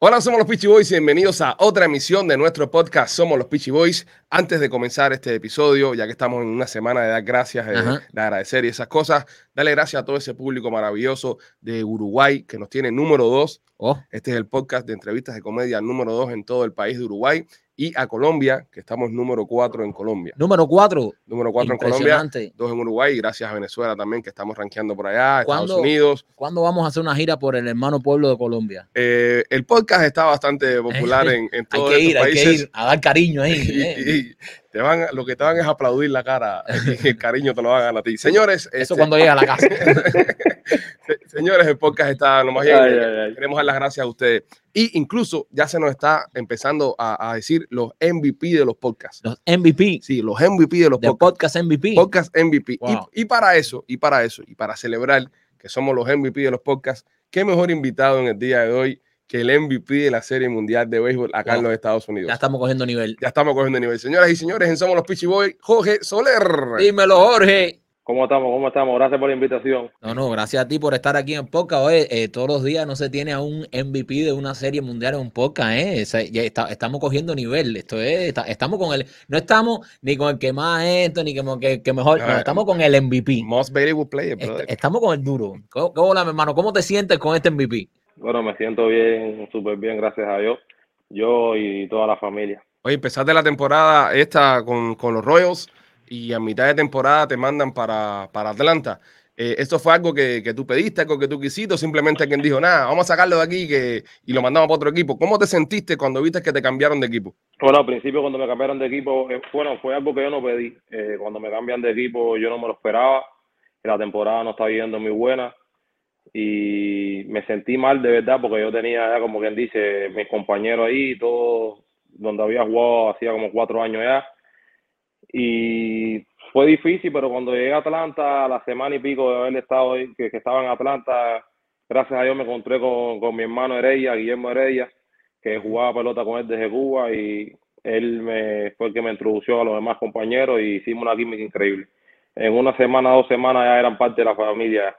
Hola, somos los Peachy Boys y bienvenidos a otra emisión de nuestro podcast Somos los Peachy Boys. Antes de comenzar este episodio, ya que estamos en una semana de dar gracias, de, Ajá. de agradecer y esas cosas, dale gracias a todo ese público maravilloso de Uruguay que nos tiene número dos. Oh, Este es el podcast de entrevistas de comedia número dos en todo el país de Uruguay. Y a Colombia, que estamos número cuatro en Colombia. número 4. Número cuatro en Colombia, dos en Uruguay y gracias a Venezuela también, que estamos rankeando por allá, Estados. Unidos. ¿Cuándo vamos a hacer una gira por el hermano pueblo de Colombia? Eh, el podcast está bastante popular en, en Hay todos que estos ir, hay que ir a dar cariño ahí. Y, eh. y te van, lo que te van es a aplaudir la cara y el cariño te lo van a dar a ti. Señores, Eso este, cuando llega a la casa. se- señores, el podcast está lo más bien. Ay, ay, ay. Queremos dar las gracias a ustedes. Y incluso ya se nos está empezando a, a decir los MVP de los podcasts. Los MVP. Sí, los MVP de los De podcasts. podcast MVP. Podcast MVP. Y- Wow. Y, para eso, y para eso, y para celebrar que somos los MVP de los podcasts, qué mejor invitado en el día de hoy que el MVP de la Serie Mundial de Béisbol acá en los Estados Unidos. Ya estamos cogiendo nivel. Ya estamos cogiendo nivel. Señoras y señores, en Somos los Pitchy Boys, Jorge Soler. Dímelo, Jorge. ¿Cómo estamos? ¿Cómo estamos? Gracias por la invitación. No, no, gracias a ti por estar aquí en podcast. Oye, eh, todos los días no se tiene a un MVP de una serie mundial en podcast, ¿eh? O sea, ya está- estamos cogiendo nivel. Esto es, está- estamos con el, no estamos ni con el que más esto, ni que, que mejor, no, Ah, estamos con el MVP. Most valuable player, Est- brother. estamos con el duro. ¿Cómo, cómo hola, mi hermano? ¿Cómo te sientes con este MVP? Bueno, me siento bien, súper bien, gracias a Dios. Yo y toda la familia. Oye, empezaste la temporada esta con, con los Royals y a mitad de temporada te mandan para, para Atlanta. Eh, ¿Esto fue algo que, que tú pediste, algo que tú quisiste o simplemente alguien dijo, nada, vamos a sacarlo de aquí que, y lo mandamos para otro equipo? ¿Cómo te sentiste cuando viste que te cambiaron de equipo? Bueno, al principio cuando me cambiaron de equipo, eh, bueno, fue algo que yo no pedí. Eh, cuando me cambian de equipo yo no me lo esperaba. La temporada no estaba yendo muy buena y me sentí mal de verdad porque yo tenía como quien dice mis compañeros ahí, todos donde había jugado hacía como cuatro años ya y fue difícil, pero cuando llegué a Atlanta, a la semana y pico de haber estado ahí, que, que estaba en Atlanta, gracias a Dios me encontré con, con mi hermano Heredia, Guillermo Heredia, que jugaba pelota con él desde Cuba y él me, fue el que me introdujo a los demás compañeros y hicimos una química increíble. En una semana, dos semanas ya eran parte de la familia.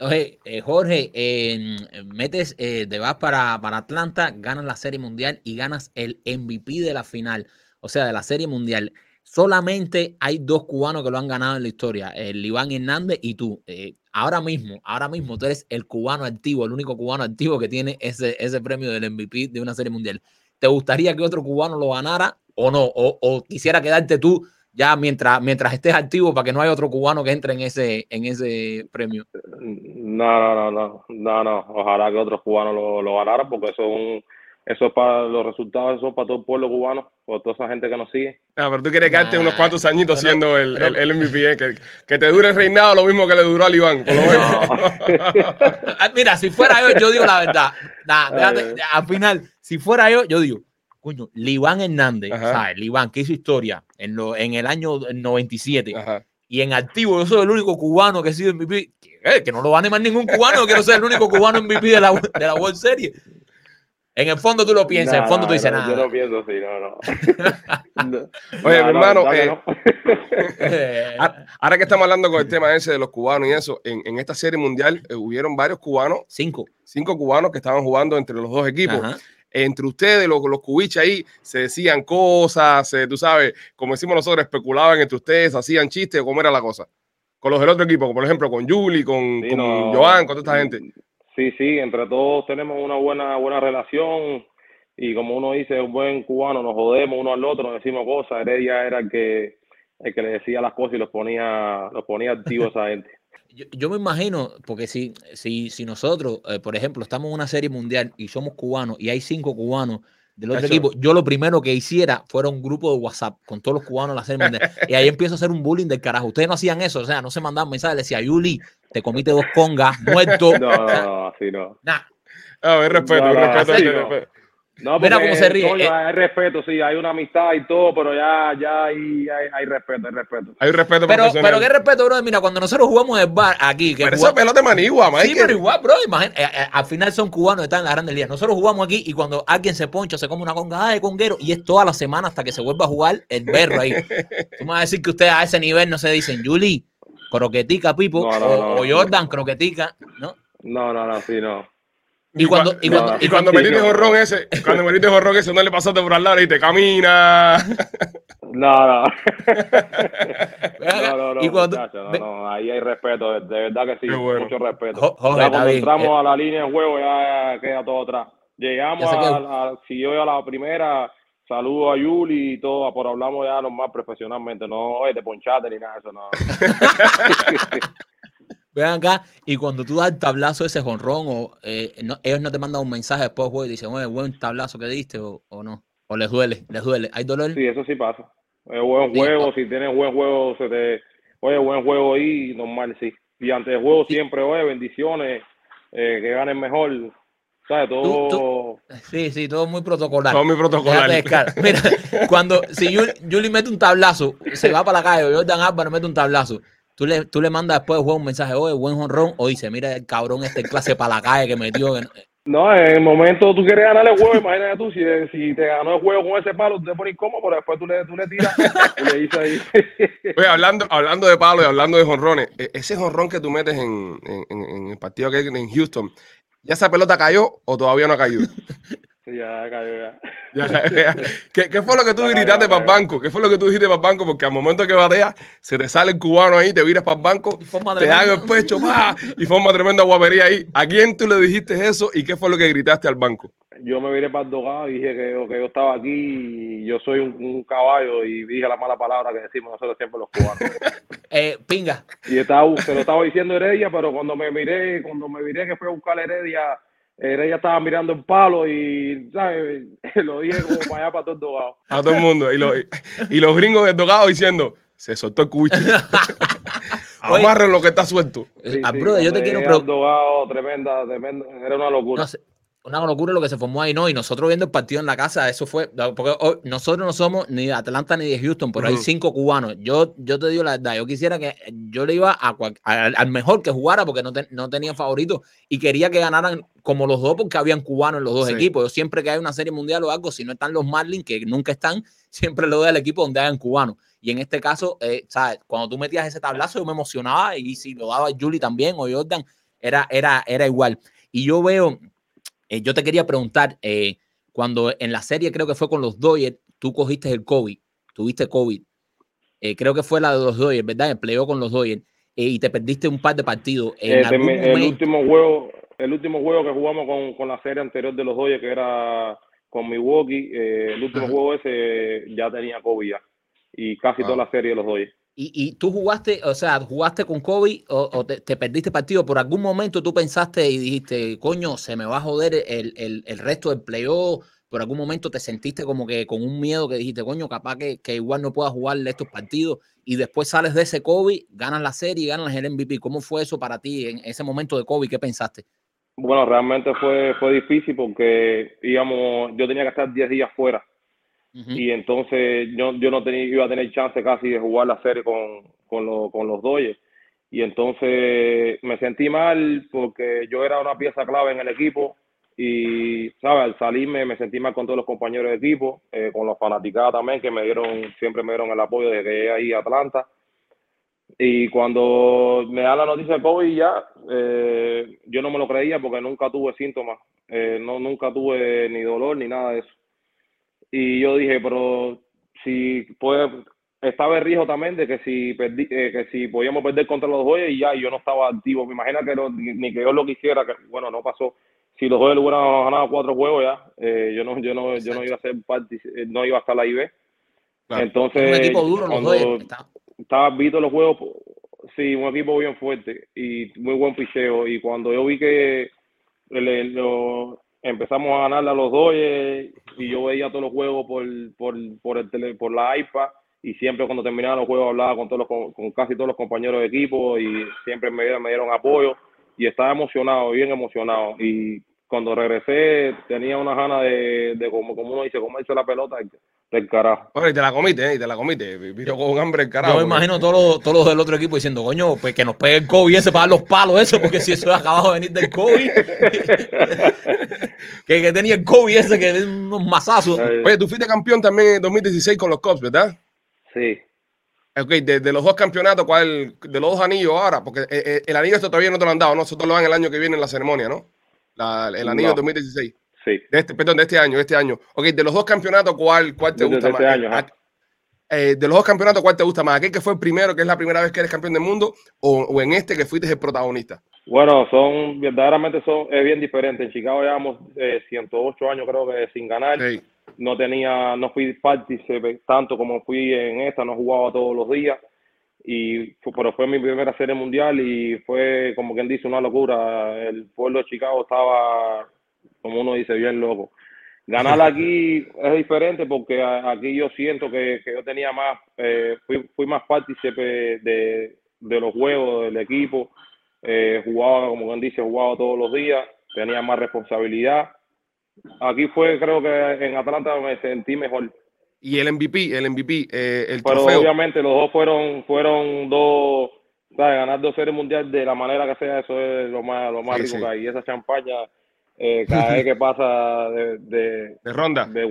Oye, eh, Jorge, eh, metes, eh, te vas para, para Atlanta, ganas la Serie Mundial y ganas el MVP de la final, o sea, de la Serie Mundial. Solamente hay dos cubanos que lo han ganado en la historia, el Iván Hernández y tú. Eh, ahora mismo, ahora mismo tú eres el cubano activo, el único cubano activo que tiene ese, ese premio del MVP de una Serie Mundial. ¿Te gustaría que otro cubano lo ganara o no? O, o quisiera quedarte tú ya mientras, mientras estés activo para que no haya otro cubano que entre en ese, en ese premio? No, no, no, no, no, no. Ojalá que otros cubanos lo, lo ganaran porque eso es un, eso es para los resultados, eso es para todo el pueblo cubano, por toda esa gente que nos sigue. Ah, pero tú quieres quedarte Nah, unos cuantos añitos pero- siendo el, pero- el, el MVP, eh, que, que te dure el reinado lo mismo que le duró al Iván. por lo menos. Ah, Mira, si fuera yo, yo digo la verdad. Nah, déjate, al final, si fuera yo, yo digo, coño, Liván Hernández, Ajá. ¿sabes? Liván, que hizo historia en, lo, en el año 97 Ajá. y en activo, yo soy el único cubano que ha sido MVP. Que, que no lo gane más ningún cubano, yo quiero ser el único cubano MVP de la, de la World Series. En el fondo tú lo piensas, en el fondo tú dices, no, nada. Yo no pienso así, no, no. No, Oye, no, mi no, hermano, eh, no. Eh, Ah, Ahora que estamos hablando con el tema ese de los cubanos y eso, en, en esta serie mundial eh, hubieron varios cubanos, cinco. cinco cubanos que estaban jugando entre los dos equipos. Ajá. Entre ustedes, los, los cubiches ahí, se decían cosas, eh, tú sabes, como decimos nosotros, especulaban entre ustedes, hacían chistes, ¿cómo era la cosa? Con los del otro equipo, por ejemplo, con Julie, con, Sí, con no. Joan, con toda esta gente. Sí, sí, entre todos tenemos una buena buena relación y como uno dice, un buen cubano, nos jodemos uno al otro, nos decimos cosas. Heredia era el que el que le decía las cosas y los ponía los ponía activos a esa gente. Yo, yo me imagino, porque si, si, si nosotros, eh, por ejemplo, estamos en una serie mundial y somos cubanos y hay cinco cubanos del otro Eso. equipo, yo lo primero que hiciera fuera un grupo de WhatsApp con todos los cubanos de la serie mundial. y ahí empiezo a hacer un bullying del carajo. Ustedes no hacían eso, o sea, no se mandaban mensajes, le decía, Yuli, te comiste dos congas, muerto. No, no, no, así no. Nah, A ver, respeto, No, no, respeto, respeto, no. Mira cómo se ríe. coño, Eh, hay respeto, sí, hay una amistad y todo, pero ya, ya hay, hay, hay respeto, hay respeto. Hay respeto pero, profesional. pero qué respeto, bro. Mira, cuando nosotros jugamos el bar aquí, que Pero jugamos- esa pelota es manigua, Sí, Mike. pero igual, bro, imagínate, eh, eh, al final son cubanos, están en las grandes ligas. Nosotros jugamos aquí y cuando alguien se poncha, se come una conga de conguero y es toda la semana hasta que se vuelva a jugar el berro ahí. Tú me vas a decir que ustedes a ese nivel no se dicen, Julie, croquetica, Pipo, No, no, o, no, o no. Jordan, croquetica, ¿no? No, no, no, sí, no. Y cuando, y cuando, no, Y cuando Sí, metiste no. jorrón ese, cuando metiste jorrón ese, no le pasaste por al lado y te camina. No, no. No, no, no, y cuando- muchacho, no, no, ahí hay respeto, de, verdad que sí, bueno. mucho respeto. Jo- ya cuando entramos Eh, a la línea de juego ya queda todo atrás. Llegamos a, la- si yo a la primera, saludo a Yuli y todo, pero hablamos ya normal profesionalmente, no oye, te ponchate ni nada de eso, no. Ven acá, y cuando tú das el tablazo ese jonrón, o eh, no- ellos no te mandan un mensaje después del juego y dicen, oye, buen tablazo que diste, o, o no. O les duele, les duele. ¿Hay dolor? Sí, eso sí pasa. Es buen Sí, juego, ah. si tienes buen juego, se te, oye, buen juego ahí, normal, sí. Y antes del juego Sí. siempre, oye, bendiciones, eh, que ganen mejor, ¿sabes? Todo... Sí, sí, todo muy protocolar. Todo muy protocolar. Mira, cuando si Juli, Juli mete un tablazo, se va para la calle, o Jordan Álvaro mete un tablazo, tú le, tú le mandas después del juego un mensaje, oye, buen jonrón, o dice, mira el cabrón este clase para la calle que metió. que no-". No, en el momento tú quieres ganar el juego, imagínate tú, si, si te ganó el juego con ese palo, tú te pones incómodo, pero después tú le, tú le tiras y le dices ahí. Oye, hablando, hablando de palo y hablando de jonrones, e- ese jonrón que tú metes en, en- en- en el partido que hay en Houston, ¿ya esa pelota cayó o todavía no ha caído? Ya cayó ya. Ya, ya. ¿Qué, qué fue lo que tú Ya gritaste para el banco? ¿Qué fue lo que tú dijiste para el banco? Porque al momento que bateas, se te sale el cubano ahí, te viras para el banco, te dan el pecho, ¡pa! y forma tremenda guapería ahí. ¿A quién tú le dijiste eso y qué fue lo que gritaste al banco? Yo me viré para el dogado y dije que, yo- que yo estaba aquí y yo soy un, un caballo y dije la mala palabra que decimos nosotros siempre los cubanos. Eh, pinga, Y estaba, se lo estaba diciendo Heredia, pero cuando me miré, cuando me miré que fue a buscar a Heredia, Heredia estaba mirando el palo y, ¿sabes? Lo dije como para allá, para todo el dogado. A todo el mundo. Y, lo- y los gringos del dogado diciendo, se soltó el cubicho. Oye. Amarren lo que está suelto. Sí, ah, sí, brother, yo te quiero dogado, tremenda, tremenda, era una locura. no una locura lo que se formó ahí, ¿no? Y nosotros viendo el partido en la casa, eso fue, porque hoy nosotros no somos ni de Atlanta ni de Houston, pero hay Ujú. cinco cubanos. Yo, yo te digo la verdad, yo quisiera que yo le iba a, cual- al, al mejor que jugara porque no, te- no tenía favorito y quería que ganaran como los dos porque habían cubanos en los dos Sí. equipos. Yo siempre que hay una serie mundial o algo, si no están los Marlins, que nunca están, siempre le doy al equipo donde hayan cubanos. Y en este caso, eh, ¿sabes? Cuando tú metías ese tablazo, yo me emocionaba y si lo daba Julie también o Jordan, era, era, era igual. Y yo veo, eh, yo te quería preguntar, eh, cuando en la serie creo que fue con los Dodgers, tú cogiste el COVID, tuviste COVID, eh, creo que fue la de los Dodgers, ¿verdad? El playoff con los Dodgers, eh, y te perdiste un par de partidos. En algún el momento- último juego, el último juego que jugamos con, con la serie anterior de los Dodgers, que era con Milwaukee, el último Ajá. juego ese ya tenía COVID ya. Y casi Wow. toda la serie de los Dodgers. Y, y tú jugaste, o sea, jugaste con COVID o, te, te perdiste partido, por algún momento tú pensaste y dijiste, coño, se me va a joder el, el, el resto del playoff, por algún momento te sentiste como que con un miedo que dijiste, coño, capaz que, que igual no puedas jugar estos partidos y después sales de ese COVID, ganas la serie y ganas el MVP. ¿Cómo fue eso para ti en ese momento de COVID? ¿Qué pensaste? Bueno, realmente fue, fue difícil porque íbamos, yo tenía que estar 10 días fuera. Y entonces yo, yo no tenía, iba a tener chance casi de jugar la serie con, con, lo- con los Dodgers. Y entonces me sentí mal porque yo era una pieza clave en el equipo y, ¿sabes? Al salirme me sentí mal con todos los compañeros de equipo, eh, con los fanaticados también que me dieron, siempre me dieron el apoyo desde que ahí a Atlanta. Y cuando me da la noticia de COVID ya, eh, yo no me lo creía porque nunca tuve síntomas, eh, no, nunca tuve ni dolor ni nada de eso. Y yo dije, pero si puede, estaba el riesgo también de que si perdí, eh, que si podíamos perder contra los Dodgers y ya y yo no estaba activo. Me imagino que no- ni que yo lo quisiera, que bueno, no pasó. Si los Dodgers hubieran ganado cuatro juegos ya, eh, yo no, yo no, yo no iba a ser parte, no iba a estar ¿ves? Claro. Entonces, un equipo duro los Dodgers. Estaba visto los juegos, sí, un equipo bien fuerte y muy buen picheo. Y cuando yo vi que le- lo- empezamos a ganarle a los Dodgers y yo veía todos los juegos por, por, por, el tele- por la iPad y siempre cuando terminaban los juegos hablaba con, todos los, con, casi todos los compañeros de equipo y siempre me dieron apoyo y estaba emocionado, bien emocionado. Y cuando regresé tenía una gana de, de como, como uno dice, comerse la pelota del carajo. Bueno, y te la comiste, ¿eh? Y te la comiste. Vino con hambre el carajo. Yo me imagino todos los, todos los del otro equipo diciendo, coño, pues que nos pegue el COVID ese para dar los palos eso, porque si eso es acabado de venir del COVID. que, que tenía el COVID ese que es unos mazazos. Ay, Oye, tú fuiste campeón también en 2016 con los Cubs, ¿verdad? sí. Ok, de, de los dos campeonatos, ¿cuál? De los dos anillos ahora, porque eh, eh, el anillo esto todavía no te lo han dado, ¿no? Nosotros lo dan el año que viene en la ceremonia, ¿no? La- el anillo No. de 2016. Sí. De este, perdón, de este año, de este año. Ok, de los dos campeonatos, ¿cuál, cuál te De- de gusta este más? año, ajá. Eh, de los dos campeonatos, ¿cuál te gusta más? ¿Aquel que fue el primero, que es la primera vez que eres campeón del mundo? ¿O, o en este que fuiste el protagonista? Bueno, son, verdaderamente son, es bien diferente. En Chicago llevamos eh, 108 años creo que sin ganar. Sí. No tenía, no fui partícipe tanto como fui en esta, no jugaba todos los días. Y, pero fue mi primera serie mundial y fue, como quien dice, una locura. El pueblo de Chicago estaba, como uno dice, bien loco. Ganar aquí es diferente porque aquí yo siento que, que yo tenía más, eh, fui, fui más partícipe de, de los juegos del equipo. Eh, jugaba, como quien dice, jugaba todos los días, tenía más responsabilidad. Aquí fue, creo que en Atlanta me sentí mejor. Y el MVP, el MVP, eh, el Pero trofeo. obviamente los dos fueron, fueron dos, ¿sabes? Ganar dos series mundiales de la manera que sea, eso es lo más, lo más Sí, rico sí. que hay. Y esa champaña, eh, cada vez que pasa de, de, de ronda. de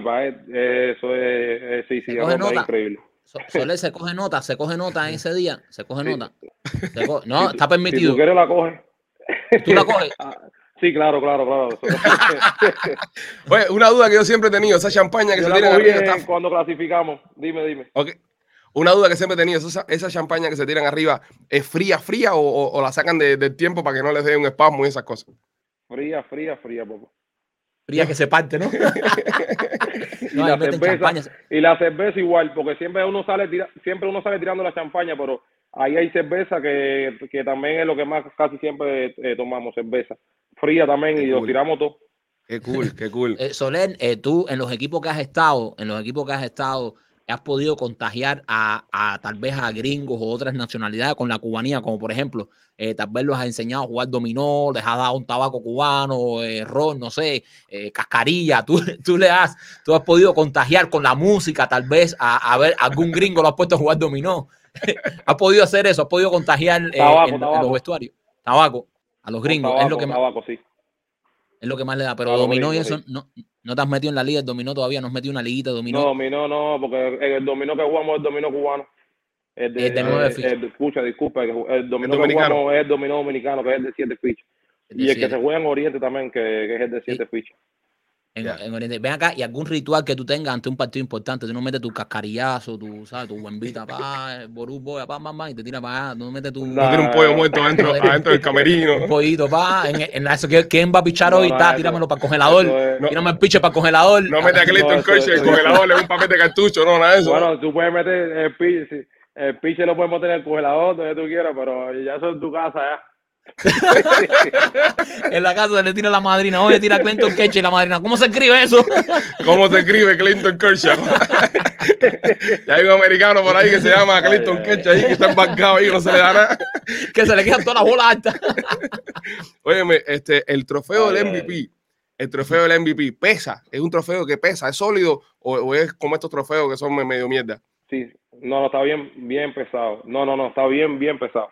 para eso es, es- sí, sí, es coge increíble. So- Soler se coge nota, se coge nota en ese día, se coge Sí. nota. Se no, Si está Si permitido. tú quieres la coges. ¿Tú la coges? Ah, Sí, claro, claro, claro. Oye, una duda que yo siempre he tenido, esa champaña que Yo se tiran arriba está... cuando clasificamos. Dime, dime. Una duda que siempre he tenido, esa, esa champaña que se tiran arriba, ¿es fría, fría o, o- o la sacan de- del tiempo para que no les dé un espasmo y esas cosas? Fría, fría, fría, poco. Fría que se parte, ¿no? Y No, la cerveza, y la cerveza igual, porque siempre uno sale tira- siempre uno sale tirando la champaña, pero ahí hay cerveza que, que también es lo que más casi siempre eh, tomamos, cerveza. Fría también Qué y lo tiramos todo. Qué cool, qué cool. Eh, Soler, eh, tú en los equipos que has estado, en los equipos que has estado, has podido contagiar a, a tal vez a gringos o otras nacionalidades con la cubanía, como por ejemplo, eh, tal vez los has enseñado a jugar dominó, les has dado un tabaco cubano, eh, ron, no sé, eh, cascarilla, tú, tú le has, tú has podido contagiar con la música, tal vez a, a ver, algún gringo lo has puesto a jugar dominó. has podido hacer eso, has podido contagiar eh, Tabaco, en, en tabaco. los vestuarios. Tabaco, a los gringos, tabaco, es lo que más. sí. Es lo que más le da, pero dominó y eso no, no te has metido en la liga del dominó todavía, no has metido una liguita de dominó. No, dominó no, porque en el dominó que jugamos es el dominó cubano. El de, Es de nueve fichas. el- escucha, disculpa, que el dominó El que jugamos es el dominó dominicano, que es el de siete fichas. Es de Y el que se juega en Oriente también, que, que es el de siete fichas. En, en Oriente. Ven acá, y algún ritual que tú tengas ante un partido importante, tú no metes tu cascarillazo, tu, ¿sabes? Tu guambita, pa, ború, boya, pa, pa, y te tiras para allá, tú no metes tu No. Tiene un pollo muerto adentro, adentro del camerino. un pollito, pa, en, en eso, ¿quién- ¿quién va a pichar No, hoy? no, Ta, eso- tíramelo para el congelador, es- No. tírame el piche para el congelador. No mete a Clinton Kershaw, el congelador, le da un papel de cartucho, no, nada de eso. Bueno, tú puedes meter el pitch, sí, el pitch lo puedes meter en el congelador, donde tú quieras, pero ya eso es en tu casa ya. En la casa le tira la madrina, oye, tira Clinton Ketch y la madrina, ¿cómo se escribe eso? ¿Cómo se escribe Clinton Kershaw? y hay un americano por ahí que se llama Clinton Kershaw ahí que está embarcado ahí, no se le da nada. que se le quedan todas las bolas altas. Óyeme, este, el trofeo Ay, del ay. MVP, el trofeo del MVP, ¿pesa? ¿Es un trofeo que pesa? ¿Es sólido? ¿O, o es como estos trofeos que son me- medio mierda? Sí, no, no, está bien, bien pesado. No, no, no, está bien, bien pesado.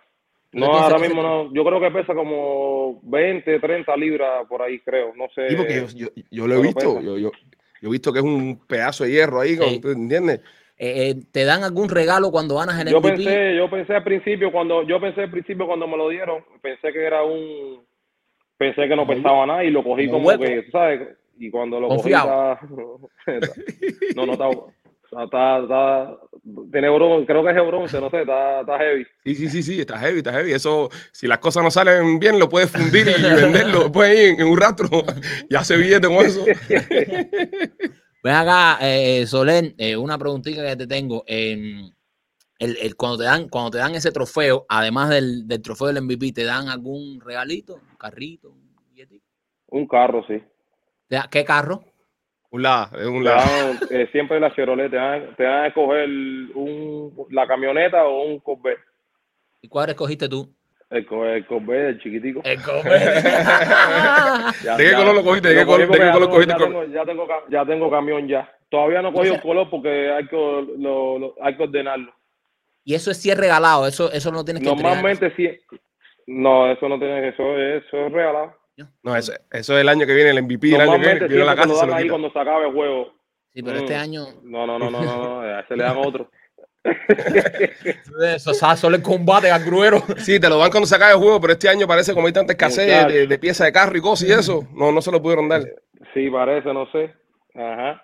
¿Tú No, ahora mismo no, yo creo que pesa como 20, 30 libras por ahí, creo, no sé. Sí, porque yo, yo- yo lo he visto, yo, yo, he visto que es un pedazo de hierro ahí, Sí. ¿tú ¿entiendes? Eh, eh, ¿Te dan algún regalo cuando ganas el Yo MVP? pensé, yo pensé al principio cuando, yo pensé al principio cuando me lo dieron, pensé que era un, pensé que no pesaba nada y lo cogí como como que, ¿sabes? Y cuando lo Confiado. cogí, no, no está, está, está, tiene bronce, creo que es bronce, no sé, está, está heavy. Sí, sí, sí, sí, está heavy, está heavy. Eso, si las cosas no salen bien, lo puedes fundir y venderlo después ahí en, en un rastro y hace billete con eso. Ven acá, eh, Soler, eh, una preguntita que te tengo. em, el, el- cuando, te dan, cuando te dan ese trofeo, además del, del trofeo del MVP, ¿te dan algún regalito? ¿Un carrito? ¿Un? Un carro, sí. ¿Te da- ¿Qué carro? Un lado, es un Te lado. dan, eh, siempre la Chevrolet te dan, te dan a escoger un, la camioneta o un Corvette. ¿Y cuál escogiste tú? El, el Corvette, el chiquitico. El Corvette. Ya- ¿De qué color lo cogiste? ¿De qué lo cogí color- de qué color cogiste ya tengo, ya, tengo, ca- ya tengo camión ya. Todavía no he cogido O el color porque hay que, lo, lo- hay que ordenarlo. y eso es si es regalado, eso, eso no tienes que entregar. Normalmente sí. No, eso no tiene eso, es- eso es regalado. No, eso, eso es el año que viene, el MVP del año que viene. La casa se lo ahí cuando se acabe el juego. Sí, pero este Mm. año No, no, no, no, no, no, a ese le dan otro. eso ¿sabes? solo el combate al gruero. Sí, te lo dan cuando se acabe el juego, pero este año parece como hay tanta escasez de piezas de carro y cosas y eso. No, no se lo pudieron dar. Sí, parece, no sé. Ajá.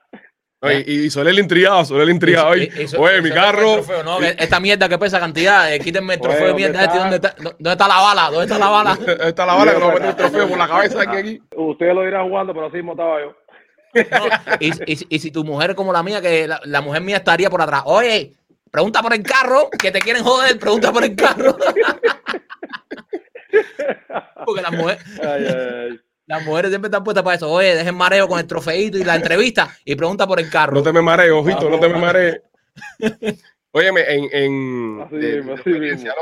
No, y, y Soler intrigado, Soler intrigado. Y- Oye, y- y- oye, y- mi y- carro. trofeo, no, que esta mierda que pesa cantidad, eh, quítenme el Oye, trofeo de ¿dónde mierda este, está? ¿dónde está, ¿dónde está la bala? ¿Dónde está la bala? Está la bala que nos metió el trofeo por la cabeza aquí. aquí. Usted lo irá jugando, pero así mismo estaba yo. No, y, y- y si tu mujer es como la mía, que la, la mujer mía estaría por atrás. Oye, pregunta por el carro, que te quieren joder, pregunta por el carro. Porque las mujeres, Ay, ay, ay. Las mujeres siempre están puestas para eso. Oye, dejen mareo con el trofeito y la entrevista y pregunta por el carro. No te me marees, ojito, no te me Vamos. marees. Óyeme, en, en Así de, de tu así experiencia,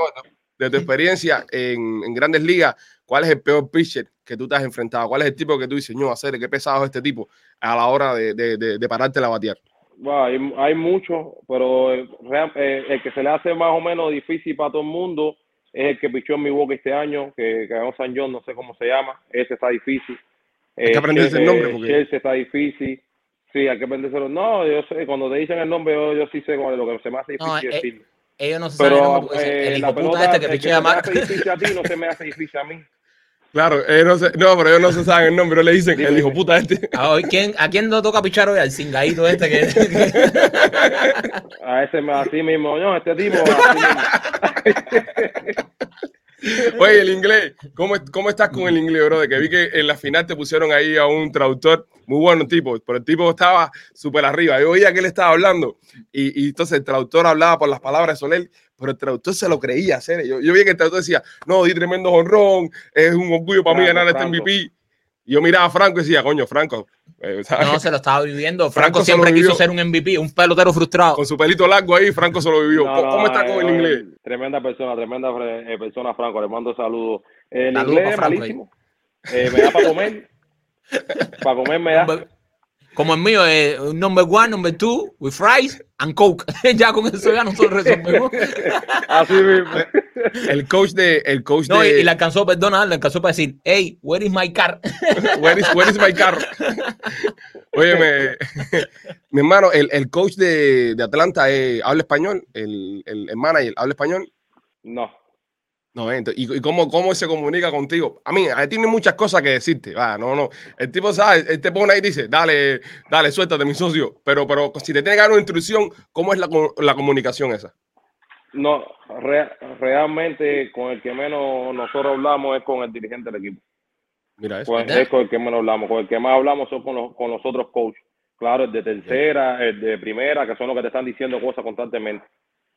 de tu experiencia en, en grandes ligas, ¿cuál es el peor pitcher que tú te has enfrentado? ¿Cuál es el tipo que tú dices, no, hacer qué pesado es este tipo a la hora de, de, de, de pararte la batear? Bueno, hay, hay muchos, pero eh, eh, el que se le hace más o menos difícil para todo el mundo es el que pichó en mi boca este año, que que ganó San John, no sé cómo se llama. Ese está difícil. Hay que Eh, aprenderse el nombre, eh, porque- Chelsea está difícil. Sí, hay que aprendérselo. No, yo sé, cuando te dicen el nombre, yo, yo sí sé cuál es lo que se me hace No, difícil eh, decirlo. Ellos no se saben el Pero nombre eh, el hijo la pelota este que el que se me más. hace difícil a ti no se me hace difícil a mí. Claro, no, pero ellos no se saben el nombre, le dicen hijo dime. puta este. ¿A, hoy quién, ¿A quién no toca pichar hoy? Al cingadito este que... A ese así mismo, no, este tipo así. Oye, el inglés, ¿cómo, ¿cómo estás con el inglés, bro? De que vi que en la final te pusieron ahí a un traductor muy bueno, tipo, pero el tipo estaba súper arriba. Yo oía que él estaba hablando y, y entonces el traductor hablaba por las palabras de Soler, pero el traductor se lo creía hacer. Yo, yo vi que el traductor decía, no, di tremendo honrón, es un orgullo para mí Franco, ganar este. MVP. Y yo miraba a Franco y decía, coño, Franco, eh. No, se lo estaba viviendo. Franco siempre quiso ser un MVP, un pelotero frustrado. con su pelito largo ahí, Franco se lo vivió. No, ¿Cómo, no, cómo está con el inglés? Tremenda persona, tremenda eh, persona, Franco. Le mando saludos. El inglés es malísimo. Eh, me da para comer. para comer me da. Como el mío, es un number one, number two, with fries and coke. ya con eso ya nosotros resolvemos. Así mismo. El coach de, el coach No, y, de, y le alcanzó, perdona, le alcanzó para decir, hey, where is my car? Where is, where is my car? Óyeme, mi hermano, el, el coach de, de Atlanta eh, habla español, el, el, el manager habla español. No. No, entonces, ¿y, cómo, cómo se comunica contigo? A mí, a él tiene muchas cosas que decirte. Va, no, no. El tipo sabe, él te pone ahí y dice, dale, dale, suéltate, mi socio. Pero, pero si te tiene que dar una instrucción, ¿cómo es la, la comunicación esa? No, re- realmente con el que menos nosotros hablamos es con el dirigente del equipo. Mira eso. Es con el que menos hablamos. Con el que más hablamos son con los, con los otros coaches. Claro, el de tercera, el de primera, que son los que te están diciendo cosas constantemente.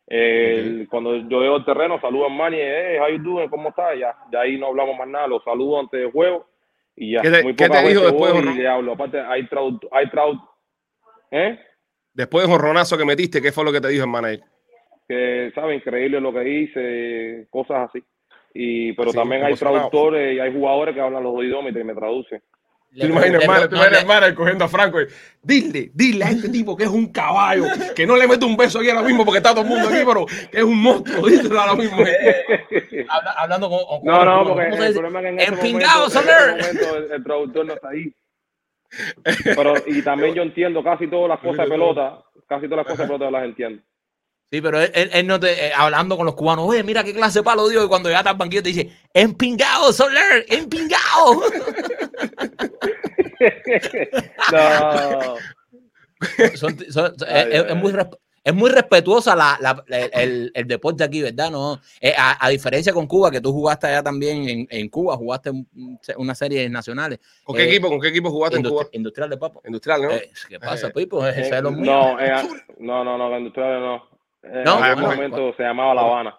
El- Cuando yo veo el terreno, saludo a Manny, hey, how you doing? ¿cómo estás? Ya, de ahí no hablamos más nada, lo saludo antes del juego y ya. ¿Qué te- Muy qué te dijo después, y le hablo. Aparte, hay traud- hay traud- ¿eh? Después de jorronazo que metiste, ¿qué fue lo que te dijo el manager? que sabe increíble lo que hice, cosas así. Y pero Así, también hay traductores y hay jugadores que hablan los idiomas y me traducen. ¿Tú imaginas, hermano, tú imaginas, hermano, cogiendo a Franco y, dile, dile a este tipo que es un caballo, que no le mete un beso aquí ahora mismo porque está todo el mundo aquí, pero que es un monstruo, díselo ahora mismo. habla- hablando con, con- No, no, con- porque ¿cómo se el problema es que en ese Empingado, momento, en ese momento el, el traductor no está ahí. Pero, y también yo entiendo casi todas las cosas de pelota, casi todas las cosas de pelota las entiendo. Sí, pero él, él- él no te, eh, hablando con los cubanos, oye, mira qué clase de palo dio, y cuando ya está al banquillo te dice, empingado, Soler, empingado. No, Son- son- son- Ay, es, ay, es muy es muy respetuosa la, la- el, deporte aquí, ¿verdad? No, Eh, a, a diferencia con Cuba, que tú jugaste allá también en, en Cuba, jugaste un- un- una serie nacionales. ¿Con qué Eh, equipo, con qué equipo jugaste en Cuba? Industrial de Papo. Industrial, ¿no? Eh, ¿Qué pasa, Pipo? Ese es lo mío. no, eh, no, no, no, industrial no. No, en bueno, momento se llamaba La Habana.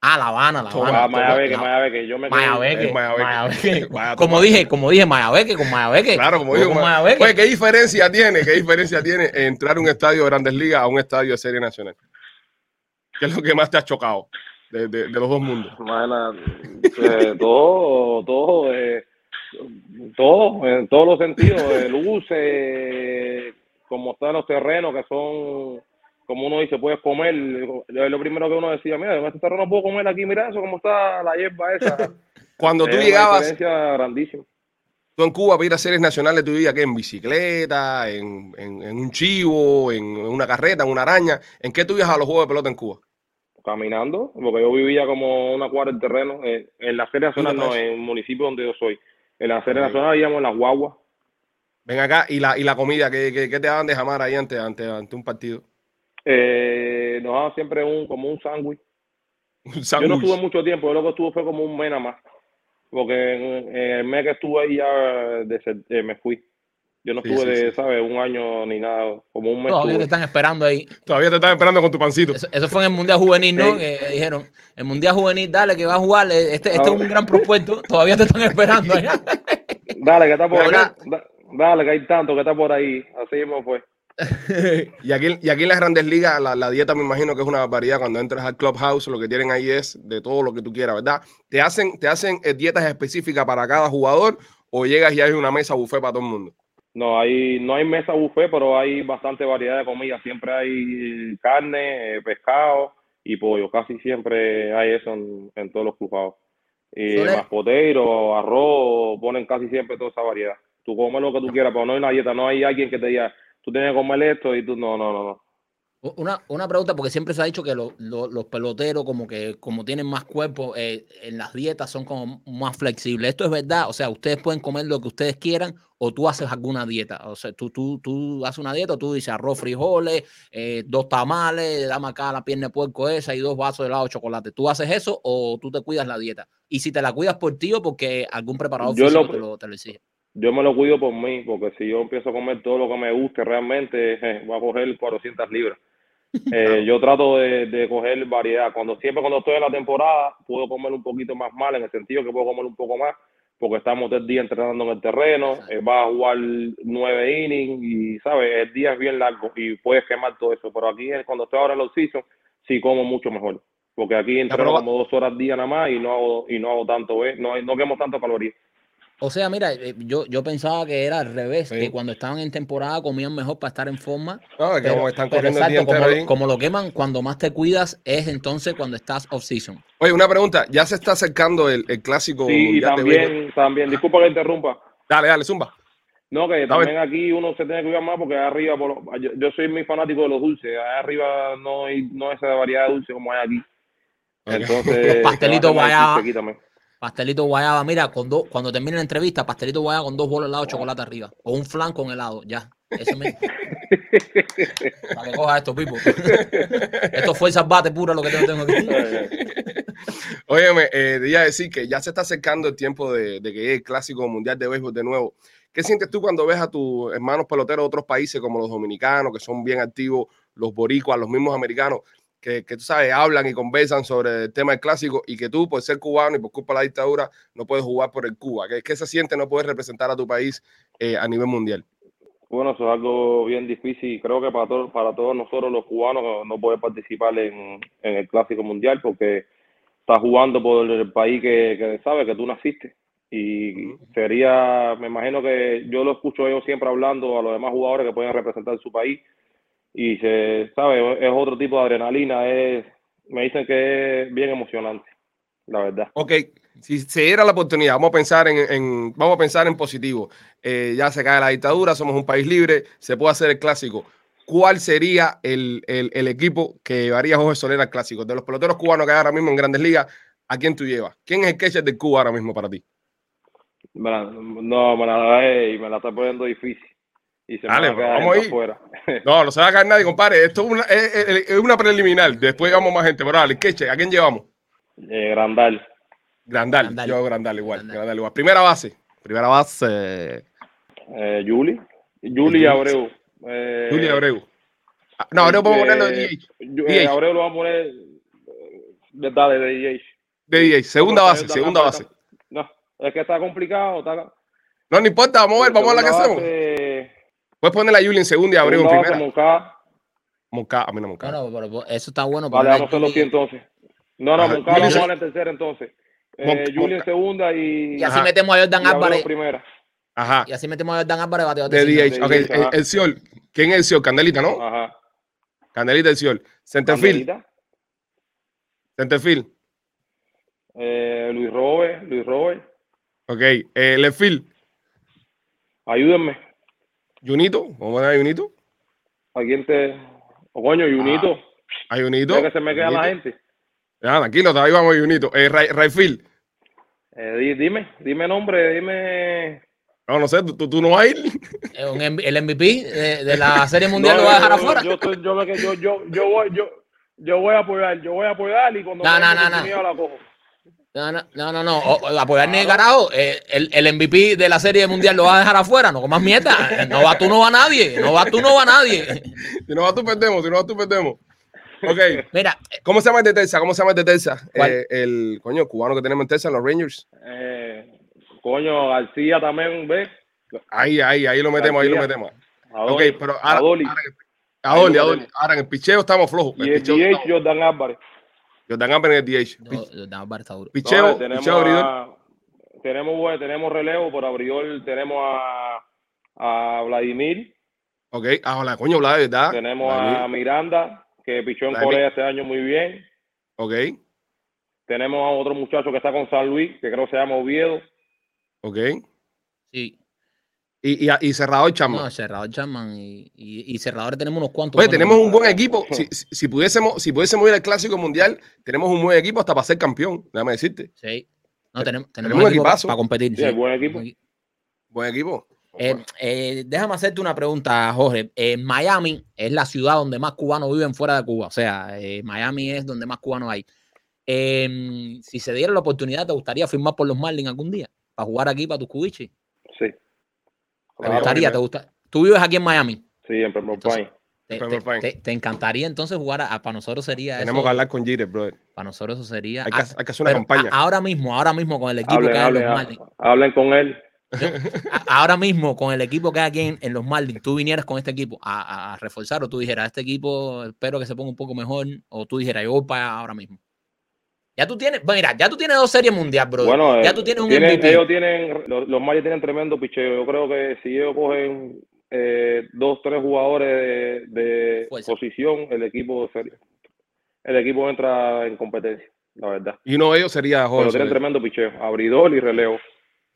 Ah, La Habana, La Habana. Ah, Mayabeque, Mayabeque. Yo me Mayabeque, Mayabeque. Como dije, como dije, Mayabeque con Mayabeque. Claro, como digo, con ma- Mayabeque. Oye, ¿qué diferencia tiene? ¿Qué diferencia tiene entrar a un estadio de Grandes Ligas a un estadio de Serie Nacional? ¿Qué es lo que más te ha chocado? de, de- de los dos mundos. Imagina, eh, todo, todo, eh, todo, en todos los sentidos, eh, luces, eh, como están los terrenos que son, como uno dice, puedes comer. Lo lo primero que uno decía, mira, en este terreno puedo comer aquí, mira eso, cómo está la hierba esa. Cuando tú Es una llegabas, diferencia grandísima. tú en Cuba para ir a series nacionales, tú vivías que en bicicleta, en, en- en un chivo, en, en una carreta, en una araña. ¿En qué tú ibas a los juegos de pelota en Cuba? caminando, porque yo vivía como una cuadra de terreno, eh, en la Feria Nacional, no, en el municipio donde yo soy. En la Ok. Nacional íbamos en las guaguas, Ven acá, y la, y la comida, ¿qué, qué, qué te daban de jamar ahí ante, ante, ante un partido? Eh, nos daban siempre un, como un sándwich. Yo no estuve mucho tiempo, yo lo que estuve fue como un mes nada más, porque en, en el mes que estuve ahí ya desert- eh, me fui. Yo no Sí, estuve, sí, de, sí. ¿sabes? Un año ni nada, como un mes Todavía te están esperando ahí. Todavía te están esperando con tu pancito. Eso, eso fue en el Mundial Juvenil, ¿no? Sí. Que dijeron, el Mundial Juvenil, dale, que va a jugar. eh, Este, este es un Ahora- gran propuesto. Todavía te están esperando allá. Dale, que está por acá. da- Dale, que hay tanto que está por ahí. Así mismo fue. Y aquí, y aquí en las grandes ligas, la, la dieta me imagino que es una barbaridad. Cuando entras al clubhouse, lo que tienen ahí es de todo lo que tú quieras, ¿verdad? ¿Te hacen, te hacen eh, dietas específicas para cada jugador o llegas y hay una mesa buffet para todo el mundo? No, hay, no hay mesa buffet, pero hay bastante variedad de comida. Siempre hay carne, eh, pescado y pollo. Casi siempre hay eso en, en todos los cruzados. Y Soler. maspoteiro, arroz, ponen casi siempre toda esa variedad. Tú comes lo que tú quieras, pero no hay una dieta. No hay alguien que te diga, tú tienes que comer esto y tú no, no, no. no. Una, una pregunta, porque siempre se ha dicho que lo- lo- los peloteros, como que como tienen más cuerpo, eh, en las dietas son como más flexibles. ¿Esto es verdad? O sea, ustedes pueden comer lo que ustedes quieran o tú haces alguna dieta. O sea, tú, tú, tú haces una dieta, tú dices arroz, frijoles, eh, dos tamales, dame acá la pierna de puerco esa y dos vasos de helado de chocolate. ¿Tú haces eso o tú te cuidas la dieta? Y si te la cuidas por ti o porque algún preparador Yo físico lo- te, lo, te lo exige. Yo me lo cuido por mí, porque si yo empiezo a comer todo lo que me guste realmente, eh, voy a coger 400 libras. Eh, yo trato de, de coger variedad. Cuando siempre cuando estoy en la temporada puedo comer un poquito más mal, en el sentido que puedo comer un poco más, porque estamos todo el día entrenando en el terreno, eh, vas a jugar nueve innings y, ¿sabes? El día es bien largo y puedes quemar todo eso. Pero aquí, eh, cuando estoy ahora en los season, sí como mucho mejor. Porque aquí entreno como dos horas al día nada más y no hago, y no hago tanto. No, no quemo tanto calorías. O sea, mira, eh, yo, yo pensaba que era al revés, Sí. que cuando estaban en temporada comían mejor para estar en forma. No, es que Pero, como están corriendo el día exacto, entero como, ahí. lo, como lo queman, cuando más te cuidas es entonces cuando estás off-season. Oye, una pregunta. Ya se está acercando el, el clásico Sí, también, también, disculpa que interrumpa. Dale, dale, zumba. No, que también aquí uno se tiene que cuidar más porque allá arriba, por lo- yo, yo soy muy fanático de los dulces. Allá arriba no hay no hay esa variedad de dulces como hay aquí. Entonces, Los pastelitos guayaba. aquí también. Pastelito guayaba, mira, con dos, cuando termine la entrevista, pastelito guayaba con dos bolas de helado de chocolate arriba. O un flan con helado, ya. Eso mismo. Para que coja esto, Pipo. esto fue bate pura lo que tengo, tengo aquí. Óyeme, eh, te iba a decir que ya se está acercando el tiempo de, de que llegue el clásico mundial de béisbol de nuevo. ¿Qué sientes tú cuando ves a tus hermanos peloteros de otros países como los dominicanos, que son bien activos, los boricuas, los mismos americanos, que, que tú sabes, hablan y conversan sobre el tema del clásico y que tú, por ser cubano y por culpa de la dictadura, no puedes jugar por el Cuba? ¿Qué, qué se siente no poder representar a tu país eh, a nivel mundial? Bueno, eso es algo bien difícil. Creo que para, todos para todos nosotros los cubanos no- poder participar en, en el Clásico Mundial porque estás jugando por el país que, que sabe que tú naciste. Y sería, me imagino que yo lo escucho ellos siempre hablando a los demás jugadores que pueden representar su país. Y se sabe, es otro tipo de adrenalina. Es, me dicen que es bien emocionante, la verdad. Ok, si se diera la oportunidad, vamos a pensar en, en- vamos a pensar en positivo. Eh, ya se cae la dictadura, somos un país libre, se puede hacer el clásico. ¿Cuál sería el, el- el equipo que llevaría a Jorge Soler al clásico? De los peloteros cubanos que hay ahora mismo en Grandes Ligas, ¿a quién tú llevas? ¿Quién es el catcher de Cuba ahora mismo para ti? No, me la, me la está poniendo difícil. Y se Dale, me va a vamos ahí. afuera. No, no se va a caer nadie, compadre. Esto es una, es, es- es una preliminar. Después llegamos más gente. Pero dale, catcher, ¿a quién llevamos? Eh, Grandal. Grandal. Grandal. Yo hago Grandal igual. Grandal. Grandal igual. Primera base. Primera base. Eh, Juli. Juli Juli. Abreu. Eh, Julia Abreu. Ah, No, Abreu podemos ponerlo de eh, DH. Eh. Abreu lo vamos a poner eh, de, de DH. De DH. Segunda base, segunda base. No, es que está complicado. Está, No, no importa, vamos a ver, vamos a ver la que hacemos. Puedes poner a Julie en segunda y a Abreu en primera. Moncada. Moncada, a mí no Moncada. Bueno, pero eso está bueno. Vale, vamos a hacerlo así entonces. No, no. Moncada vamos se- en tercera entonces. Eh, en segunda y, Y así Ajá. metemos a Jordan Álvarez. primera. Ajá. Y así metemos a Jordan Álvarez bateador De. DH. Ok, el, ajá. el Ciol. ¿Quién es el Ciol? Candelita, ¿no? Ajá. Candelita el Ciol. Centerfield. Candelita. Centerfield. Eh, Luis Robert, Luis Robert. Ok. Eh, left field. Ayúdenme. Junito. Vamos a dar a Junito. ¿A quién te...? Oh, coño, Junito. A Junito. Deja que se me queda la gente. Ya, tranquilo, ahí vamos, Junito. Eh, right, right field. Eh, di- dime, dime nombre, dime... No, no sé, tú, tú, tú no vas a ir. El MVP de, de la Serie Mundial No, lo va a dejar yo- afuera. Yo, estoy- yo, yo, yo, yo, yo voy, yo, yo voy a apoyar, yo voy a apoyar y cuando No, no, no, la cojo. No, no, no, no. O- apoyar ni el carajo. Eh, el, el MVP de la Serie Mundial lo va a dejar afuera. No comas mierda. No va tú, no va nadie. No va tú, no va nadie. Si no vas tú, perdemos. Si no vas tú, perdemos. Ok. Mira, ¿Cómo se llama el de Texas? ¿Cómo se llama el de. Eh, el coño cubano que tenemos en Texas, los Rangers. Eh, coño, García también, ¿ves? Ahí, ahí, ahí lo metemos, ahí lo metemos. Adoli, Ok, pero ahora, Adoli. ahora, Adoli, Adoli. Ahora en el picheo estamos flojos. y El el picheo DH estamos- Jordan Álvarez. Jordan Apple en el DH. no, no, Álvarez está duro. Picheo, No, tenemos, picheo abridor. a- tenemos, tenemos relevo por abridor, tenemos a, a Vladimir, Ok, ah, hola, coño, Vlad, ¿verdad? tenemos a Vladimir. Miranda, que pichó en Vladimir. Corea este año muy bien. Ok, Tenemos a otro muchacho que está con San Luis, que creo que se llama Oviedo. ok. Sí. Y, y, y cerrador Chapman. No, cerrador Chapman y, y, y cerradores tenemos unos cuantos. Oye, tenemos un buen equipo. Si, si, si pudiésemos, si pudiésemos ir al Clásico Mundial, tenemos un buen equipo hasta para ser campeón, déjame decirte. Sí. No, tenemos, tenemos, tenemos un equipazo. para competir. Sí, buen equipo. Buen equipo. Eh, eh, déjame hacerte una pregunta, Jorge. Eh, Miami es la ciudad donde más cubanos viven fuera de Cuba. O sea, eh, Miami es donde más cubanos hay. Eh, si se diera la oportunidad, ¿te gustaría firmar por los Marlins algún día? Para jugar aquí para tus cubiches. Sí. ¿Te gustaría? ¿Te gusta? Tú vives aquí en Miami. Sí, en Pembroke Pines. Te, te- te- encantaría entonces jugar a, a- para nosotros sería Tenemos eso, que hablar con Jeter, brother. para nosotros eso sería Hay que, hay que hacer una pero campaña. a- ahora mismo ahora mismo con el equipo Hablen, que hay en los Marlins hablen con él. a- ahora mismo con el equipo que hay aquí en, en los Marlins tú vinieras con este equipo a, a- a reforzar o tú dijeras este equipo espero que se ponga un poco mejor o tú dijeras yo voy para ahora mismo ya tú tienes mira ya tú tienes dos series mundial bro Bueno, ya eh, tú tienes un tienen- MVP ellos tienen, los, los tienen tremendo picheo. Yo creo que si ellos cogen eh, dos, tres jugadores de, posición, el equipo sería, el equipo entra en competencia, la verdad. Y uno de ellos sería Pero Jorge. tienen tremendo picheo, abridor y relevo.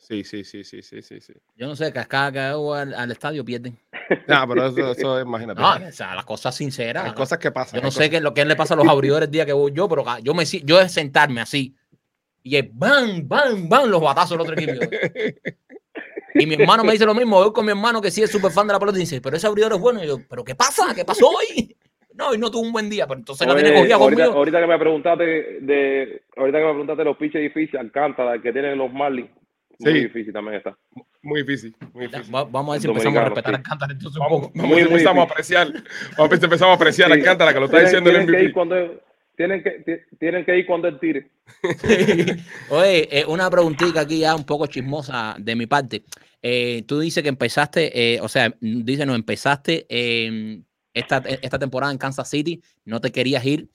Sí, sí, sí, sí, sí, sí, sí. yo no sé cascada que hago al, al estadio pierden Nah, pero eso, eso es, imagínate. no o sea las cosas sinceras Hay cosas que pasan. Yo no sé qué, lo que le pasa a los abridores el día que voy yo, pero ca- yo me yo es sentarme así. Y es van, van, van los batazos del otro equipo. Y mi hermano me dice lo mismo. Voy con mi hermano que sí es súper fan de la pelota y dice, pero ese abridor es bueno. Y yo, ¿pero qué pasa? ¿Qué pasó hoy? No, y no tuvo un buen día, pero entonces la Oye, tiene cogida ahorita, conmigo. ahorita que me preguntaste de, ahorita que me preguntaste de los piches difíciles, Alcántara, el que tienen los Marlins, muy Sí. difícil también está. Muy difícil, muy Ya, difícil. va- Vamos a ver si empezamos a Dominicano, respetar sí. a Alcántara entonces un Vamos, poco. vamos, Muy, si muy empezamos a apreciar. Vamos a ver si empezamos a apreciar a. Alcántara, que lo está diciendo el tienen que ir MVP. cuando tienen que ti- tienen que ir cuando él tire. Oye, eh, una preguntita aquí ya un poco chismosa de mi parte. Eh, tú dices que empezaste, eh, o sea, dice no, empezaste eh, esta, esta temporada en Kansas City, no te querías ir,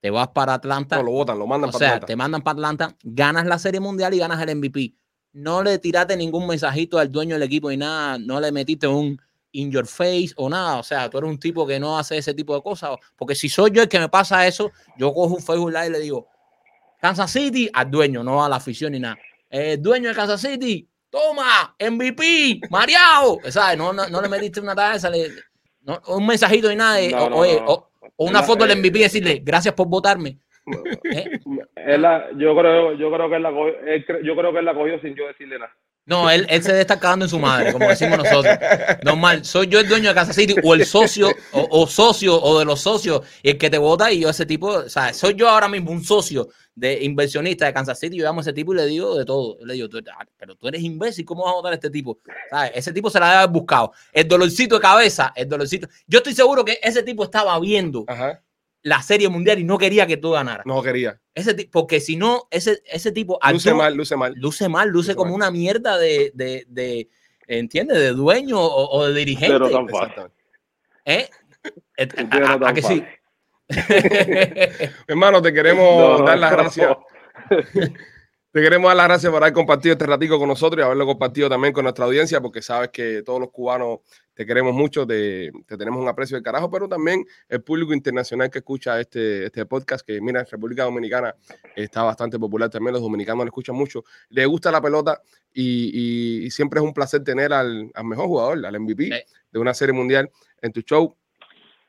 te vas para Atlanta, No, lo votan, lo mandan o para sea, Atlanta. te mandan para Atlanta, ganas la Serie Mundial y ganas el MVP. No le tiraste ningún mensajito al dueño del equipo y nada, no le metiste un in your face o nada, o sea, tú eres un tipo que no hace ese tipo de cosas, porque si soy yo el que me pasa eso, yo cojo un Facebook Live y le digo, Kansas City al dueño, no a la afición ni nada. El dueño de Kansas City, toma, MVP, mareado. ¿Sabes? No, no, no le metiste una taza, le- no, un mensajito ni nada. de, No, o- oye, o, o una foto del eh, MVP y decirle, gracias por votarme. ¿Eh? Él la- yo creo yo creo que él la cogió, él cre- yo creo que él la cogió sin yo decirle nada. No, él, él se debe estar cagando en su madre, como decimos nosotros. Normal, soy yo el dueño de Kansas City o el socio o, o socio o de los socios y el que te vota y yo ese tipo, o sea, soy yo ahora mismo un socio de inversionista de Kansas City, yo llamo a ese tipo y le digo de todo. Le digo, tú- ah, pero tú eres imbécil, ¿cómo vas a votar a este tipo? ¿Sabes? Ese tipo se la debe haber buscado. El dolorcito de cabeza, el dolorcito. Yo estoy seguro que ese tipo estaba viendo Ajá. La serie mundial y no quería que tú ganaras. No quería. Ese porque si no, ese, ese tipo Luce actúa- mal, luce mal. luce mal, luce Luce como mal. una mierda de, de, de ¿entiendes? De dueño o, o de dirigente. Pero tan fácil. ¿Eh? Entiendo ¿A, a tan que sí? Hermano, te queremos dar las gracias. Te queremos dar las gracias por haber compartido este ratico con nosotros y haberlo compartido también con nuestra audiencia, porque sabes que todos los cubanos te queremos mucho, te, te tenemos un aprecio de carajo, pero también el público internacional que escucha este, este podcast, que mira, en República Dominicana está bastante popular también, los dominicanos lo escuchan mucho, le gusta la pelota y, y- y siempre es un placer tener al, al mejor jugador, al MVP Sí. de una serie mundial en tu show.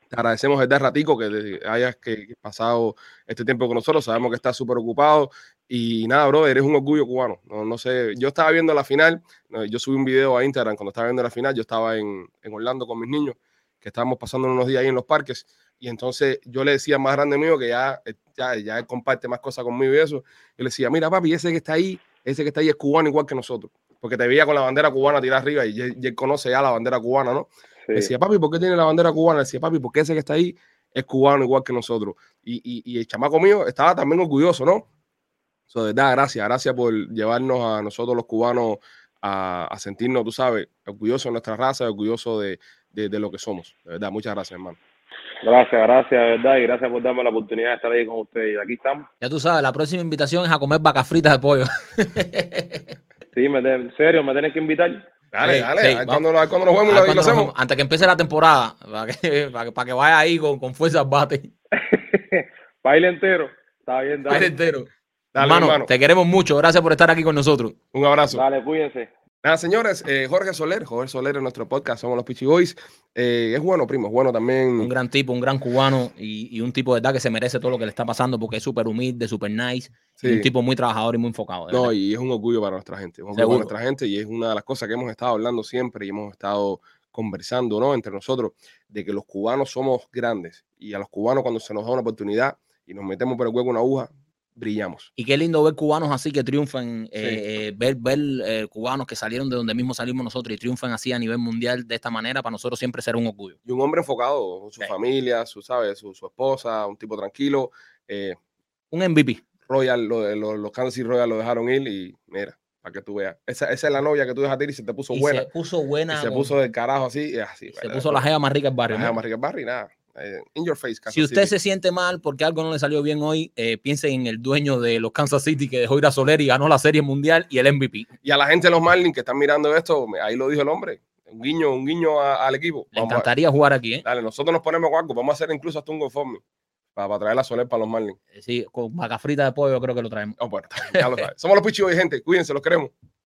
Te agradecemos el ratico que hayas que pasado este tiempo con nosotros. Sabemos que estás súper ocupado. Y nada, bro, eres un orgullo cubano. No, no sé, yo estaba viendo la final. Yo subí un video a Instagram cuando estaba viendo la final. Yo estaba en, en Orlando con mis niños, que estábamos pasando unos días ahí en los parques. Y entonces yo le decía al más grande mío que ya, eh, ya, ya él comparte más cosas conmigo y eso. Yo le decía, mira, papi, ese que está ahí, ese que está ahí es cubano igual que nosotros. Porque te veía con la bandera cubana tirada arriba y y él conoce ya la bandera cubana, ¿no? Sí. Le decía, papi, ¿por qué tiene la bandera cubana? Le decía, papi, porque ese que está ahí es cubano igual que nosotros. Y, y, y el chamaco mío estaba también orgulloso, ¿no? So, de verdad, gracias, gracias por llevarnos a nosotros los cubanos a, a sentirnos, tú sabes, orgullosos de nuestra raza, orgullosos de, de, de lo que somos. De verdad, muchas gracias, hermano. Gracias, gracias, de verdad, y gracias por darme la oportunidad de estar ahí con ustedes. Aquí estamos. Ya tú sabes, la próxima invitación es a comer vacas fritas de pollo. Sí, me te- en serio, me tienes que invitar. Dale, Sí, dale, sí, ahí cuando, ahí cuando nos vemos Ah, y lo nos antes que empiece la temporada, para que, para que, para que vaya ahí con, con fuerza al bate. Baile entero. Está bien, Baile dale. entero. Dale, hermano, hermano. te queremos mucho. Gracias por estar aquí con nosotros. Un abrazo. Dale, cuídense. Nada, señores, eh, Jorge Soler, Jorge Soler en nuestro podcast, somos los Pichi Boys. Eh, es bueno, primo, es bueno también. Un gran tipo, un gran cubano y, y un tipo de verdad que se merece todo lo que le está pasando porque es súper humilde, súper nice. Y un tipo muy trabajador y muy enfocado. No, verdad. y es un orgullo para nuestra gente, es un orgullo Seguro. para nuestra gente y es una de las cosas que hemos estado hablando siempre y hemos estado conversando, ¿no? Entre nosotros, de que los cubanos somos grandes y a los cubanos cuando se nos da una oportunidad y nos metemos por el hueco una aguja, brillamos. Y qué lindo ver cubanos así que triunfan, eh, eh, ver, ver eh, cubanos que salieron de donde mismo salimos nosotros y triunfan así a nivel mundial de esta manera, para nosotros siempre será un orgullo. Y un hombre enfocado, su Sí. familia, su, ¿sabes? Su, su esposa, un tipo tranquilo. eh, Un MVP. Royal, lo, lo- los Kansas City Royal lo dejaron ir y mira, para que tú veas. Esa, esa es la novia que tú dejaste ir y se te puso Y buena. se puso y buena. se con- puso del carajo así y así. se puso la jeva más rica del barrio. La ¿no? Jeva Rica Barry, nada. Eh, in your face, Kansas Si usted City. se siente mal porque algo no le salió bien hoy, eh, piense en el dueño de los Kansas City que dejó ir a Soler y ganó la Serie Mundial y el MVP. Y a la gente de los Marlins que están mirando esto, ahí lo dijo el hombre. Un guiño, un guiño a- al equipo. Le Vamos a- encantaría jugar aquí, ¿eh? dale, nosotros nos ponemos algo. Vamos a hacer incluso hasta un GoFundMe para, para traer la Soler para los Marlins. Sí, con vaca frita de pollo creo que lo traemos. Oh, bueno, ya lo sabes. Somos los Pichi Boys, gente. Cuídense, los queremos.